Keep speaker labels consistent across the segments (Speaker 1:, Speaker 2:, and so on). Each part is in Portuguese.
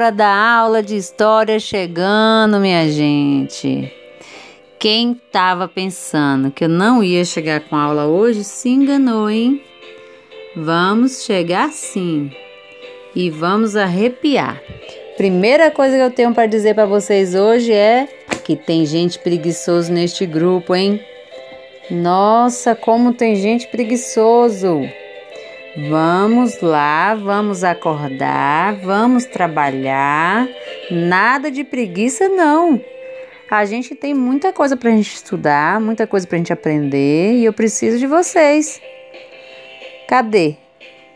Speaker 1: Hora da aula de história chegando, minha gente. Quem estava pensando que eu não ia chegar com aula hoje se enganou, hein? Vamos chegar sim e vamos arrepiar. Primeira coisa que eu tenho para dizer para vocês hoje é que tem gente preguiçoso neste grupo, hein? Nossa, como tem gente preguiçoso! Vamos lá, vamos acordar, vamos trabalhar. Nada de preguiça, não. A gente tem muita coisa para a gente estudar, muita coisa para a gente aprender e eu preciso de vocês. Cadê?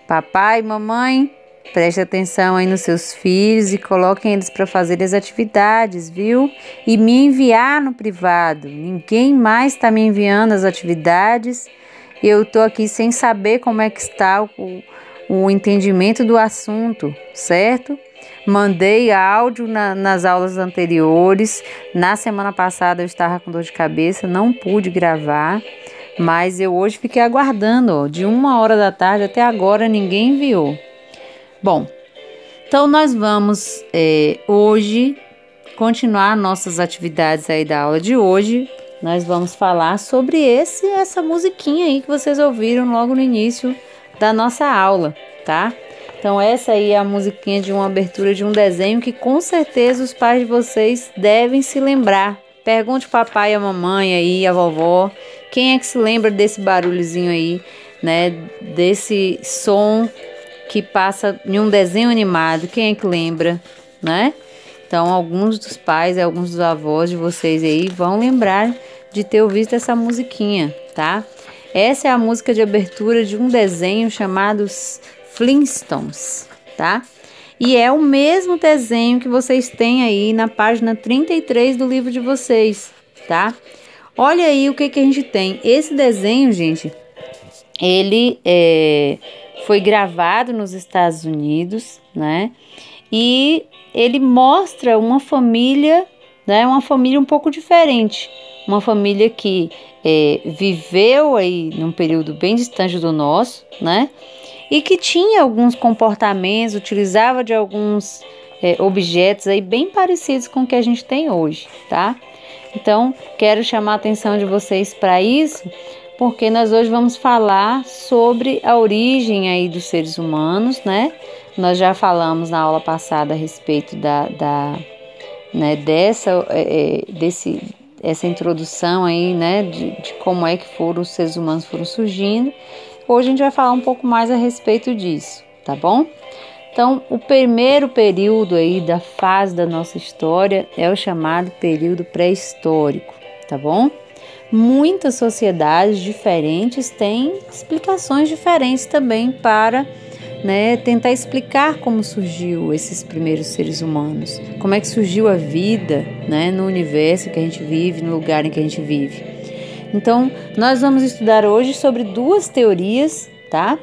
Speaker 1: Papai, mamãe, preste atenção aí nos seus filhos e coloquem eles para fazer as atividades, viu? E me enviar no privado. Ninguém mais está me enviando as atividades eu estou aqui sem saber como é que está o, o entendimento do assunto, certo? Mandei áudio na, nas aulas anteriores. Na semana passada eu estava com dor de cabeça, não pude gravar, mas eu hoje fiquei aguardando, ó, de uma hora da tarde até agora ninguém enviou. Bom, então nós vamos é, hoje continuar nossas atividades aí da aula de hoje nós vamos falar sobre esse essa musiquinha aí que vocês ouviram logo no início da nossa aula, tá? Então essa aí é a musiquinha de uma abertura de um desenho que com certeza os pais de vocês devem se lembrar. Pergunte o papai a mamãe aí, a vovó, quem é que se lembra desse barulhozinho aí, né? Desse som que passa em um desenho animado, quem é que lembra, né? Então, alguns dos pais e alguns dos avós de vocês aí vão lembrar de ter ouvido essa musiquinha, tá? Essa é a música de abertura de um desenho chamado Flintstones, tá? E é o mesmo desenho que vocês têm aí na página 33 do livro de vocês, tá? Olha aí o que, que a gente tem. Esse desenho, gente, ele é, foi gravado nos Estados Unidos, né? E ele mostra uma família, né? Uma família um pouco diferente uma família que é, viveu aí num período bem distante do nosso, né? E que tinha alguns comportamentos, utilizava de alguns é, objetos aí bem parecidos com o que a gente tem hoje, tá? Então, quero chamar a atenção de vocês para isso, porque nós hoje vamos falar sobre a origem aí dos seres humanos, né? Nós já falamos na aula passada a respeito da, da né, dessa, é, é desse essa introdução aí, né, de, de como é que foram os seres humanos foram surgindo. Hoje a gente vai falar um pouco mais a respeito disso, tá bom? Então, o primeiro período aí da fase da nossa história é o chamado período pré-histórico, tá bom? Muitas sociedades diferentes têm explicações diferentes também para né, tentar explicar como surgiu esses primeiros seres humanos, como é que surgiu a vida, né, no universo que a gente vive, no lugar em que a gente vive. Então, nós vamos estudar hoje sobre duas teorias, tá?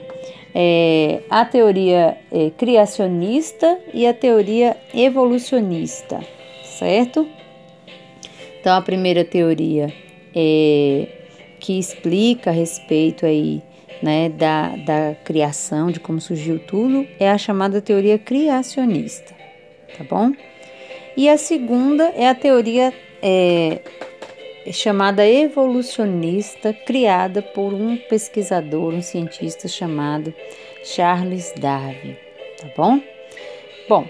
Speaker 1: É, a teoria é, criacionista e a teoria evolucionista, certo? Então, a primeira teoria é que explica a respeito aí né, da, da criação, de como surgiu tudo, é a chamada teoria criacionista, tá bom? E a segunda é a teoria é, chamada evolucionista, criada por um pesquisador, um cientista chamado Charles Darwin, tá bom? Bom,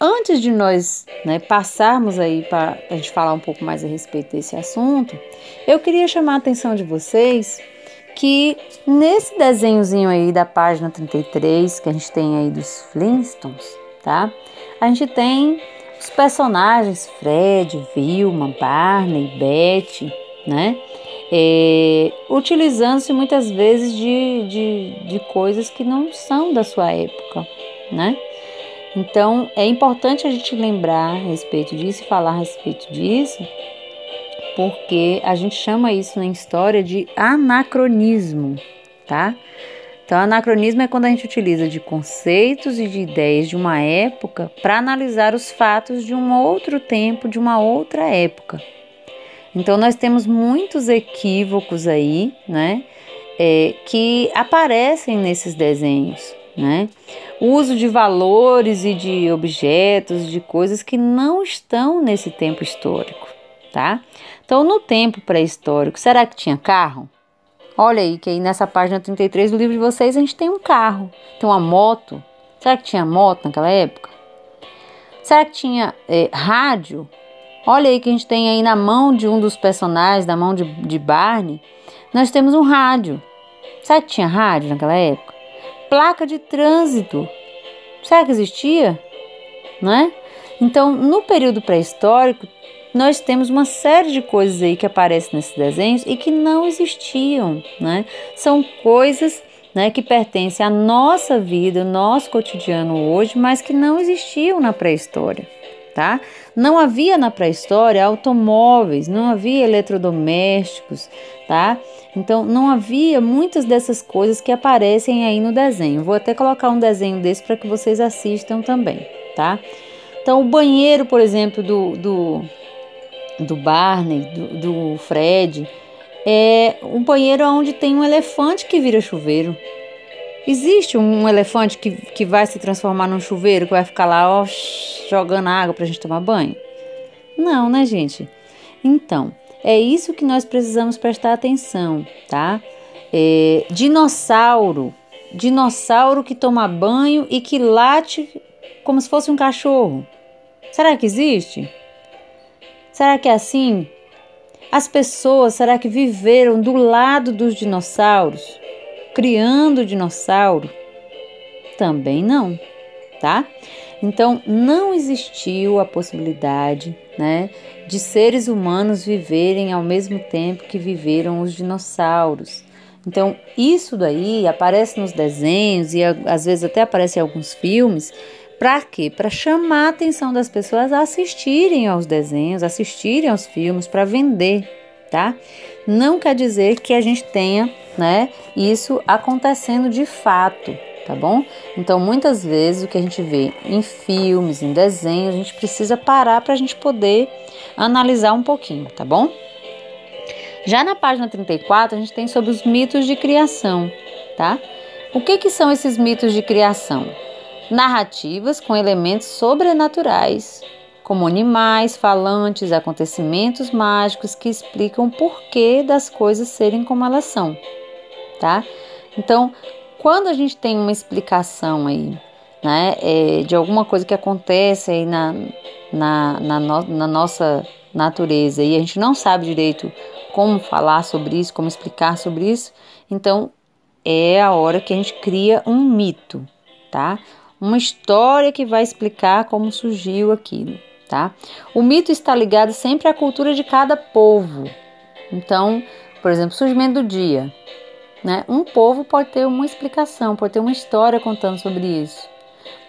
Speaker 1: antes de nós né, passarmos aí para a gente falar um pouco mais a respeito desse assunto, eu queria chamar a atenção de vocês que nesse desenhozinho aí da página 33, que a gente tem aí dos Flintstones, tá? A gente tem os personagens Fred, Vilma, Barney, Betty, né? É, Utilizando-se muitas vezes de, de, de coisas que não são da sua época, né? Então é importante a gente lembrar a respeito disso e falar a respeito disso, porque a gente chama isso na história de anacronismo, tá? Então, anacronismo é quando a gente utiliza de conceitos e de ideias de uma época para analisar os fatos de um outro tempo, de uma outra época. Então, nós temos muitos equívocos aí, né? É, que aparecem nesses desenhos, né? O uso de valores e de objetos, de coisas que não estão nesse tempo histórico, tá? Então, no tempo pré-histórico, será que tinha carro? Olha aí, que aí nessa página 33 do livro de vocês a gente tem um carro, tem uma moto. Será que tinha moto naquela época? Será que tinha é, rádio? Olha aí que a gente tem aí na mão de um dos personagens, na mão de, de Barney, nós temos um rádio. Será que tinha rádio naquela época? Placa de trânsito. Será que existia? Não é? Então, no período pré-histórico, nós temos uma série de coisas aí que aparecem nesses desenhos e que não existiam, né? São coisas né, que pertencem à nossa vida, ao nosso cotidiano hoje, mas que não existiam na pré-história, tá? Não havia na pré-história automóveis, não havia eletrodomésticos, tá? Então não havia muitas dessas coisas que aparecem aí no desenho. Vou até colocar um desenho desse para que vocês assistam também, tá? Então o banheiro, por exemplo, do, do do Barney, do, do Fred, é um banheiro onde tem um elefante que vira chuveiro. Existe um elefante que, que vai se transformar num chuveiro, que vai ficar lá ó, jogando água para a gente tomar banho? Não, né, gente? Então, é isso que nós precisamos prestar atenção, tá? É, dinossauro. Dinossauro que toma banho e que late como se fosse um cachorro. Será que existe? Será que é assim? As pessoas, será que viveram do lado dos dinossauros, criando dinossauro? Também não, tá? Então, não existiu a possibilidade, né, de seres humanos viverem ao mesmo tempo que viveram os dinossauros. Então, isso daí aparece nos desenhos e às vezes até aparece em alguns filmes para quê? Para chamar a atenção das pessoas a assistirem aos desenhos, assistirem aos filmes, para vender, tá? Não quer dizer que a gente tenha, né, isso acontecendo de fato, tá bom? Então, muitas vezes o que a gente vê em filmes, em desenhos, a gente precisa parar para a gente poder analisar um pouquinho, tá bom? Já na página 34, a gente tem sobre os mitos de criação, tá? O que, que são esses mitos de criação? narrativas com elementos sobrenaturais, como animais, falantes, acontecimentos mágicos que explicam o porquê das coisas serem como elas são, tá? Então, quando a gente tem uma explicação aí, né, é, de alguma coisa que acontece aí na, na, na, no, na nossa natureza e a gente não sabe direito como falar sobre isso, como explicar sobre isso, então é a hora que a gente cria um mito, tá? uma história que vai explicar como surgiu aquilo, tá? O mito está ligado sempre à cultura de cada povo. Então, por exemplo, surgimento do dia, né? Um povo pode ter uma explicação, pode ter uma história contando sobre isso.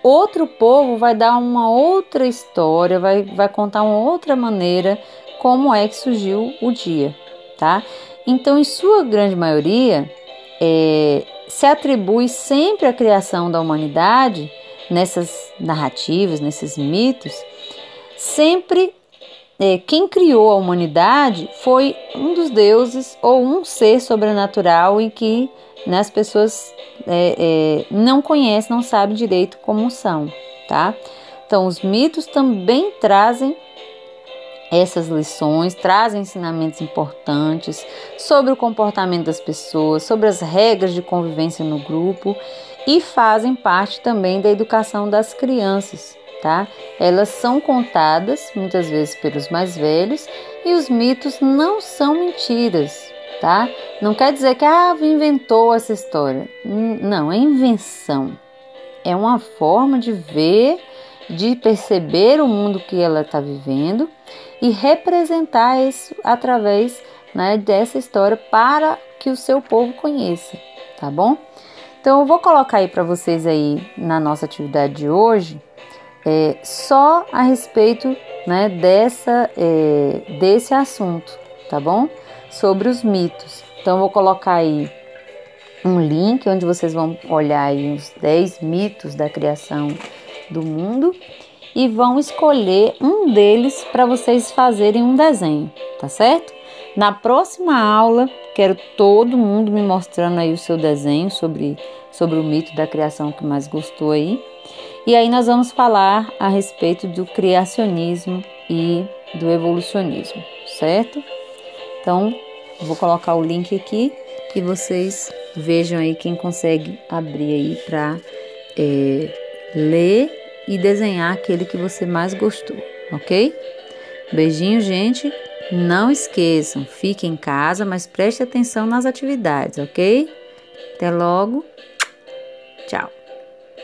Speaker 1: Outro povo vai dar uma outra história, vai, vai contar uma outra maneira como é que surgiu o dia, tá? Então, em sua grande maioria, é, se atribui sempre a criação da humanidade nessas narrativas, nesses mitos, sempre é, quem criou a humanidade foi um dos deuses ou um ser sobrenatural em que né, as pessoas é, é, não conhecem, não sabem direito como são, tá? Então, os mitos também trazem essas lições, trazem ensinamentos importantes sobre o comportamento das pessoas, sobre as regras de convivência no grupo e fazem parte também da educação das crianças, tá? Elas são contadas muitas vezes pelos mais velhos e os mitos não são mentiras, tá? Não quer dizer que ah, inventou essa história. Não, é invenção. É uma forma de ver, de perceber o mundo que ela está vivendo e representar isso através né, dessa história para que o seu povo conheça, tá bom? Então eu vou colocar aí para vocês aí na nossa atividade de hoje é, só a respeito né, dessa, é, desse assunto, tá bom? Sobre os mitos. Então vou colocar aí um link onde vocês vão olhar aí os 10 mitos da criação do mundo e vão escolher um deles para vocês fazerem um desenho, tá certo? Na próxima aula, quero todo mundo me mostrando aí o seu desenho sobre, sobre o mito da criação que mais gostou aí. E aí nós vamos falar a respeito do criacionismo e do evolucionismo, certo? Então, vou colocar o link aqui e vocês vejam aí quem consegue abrir aí para é, ler e desenhar aquele que você mais gostou, ok? Beijinho, gente. Não esqueçam, fique em casa, mas preste atenção nas atividades, ok? Até logo. Tchau.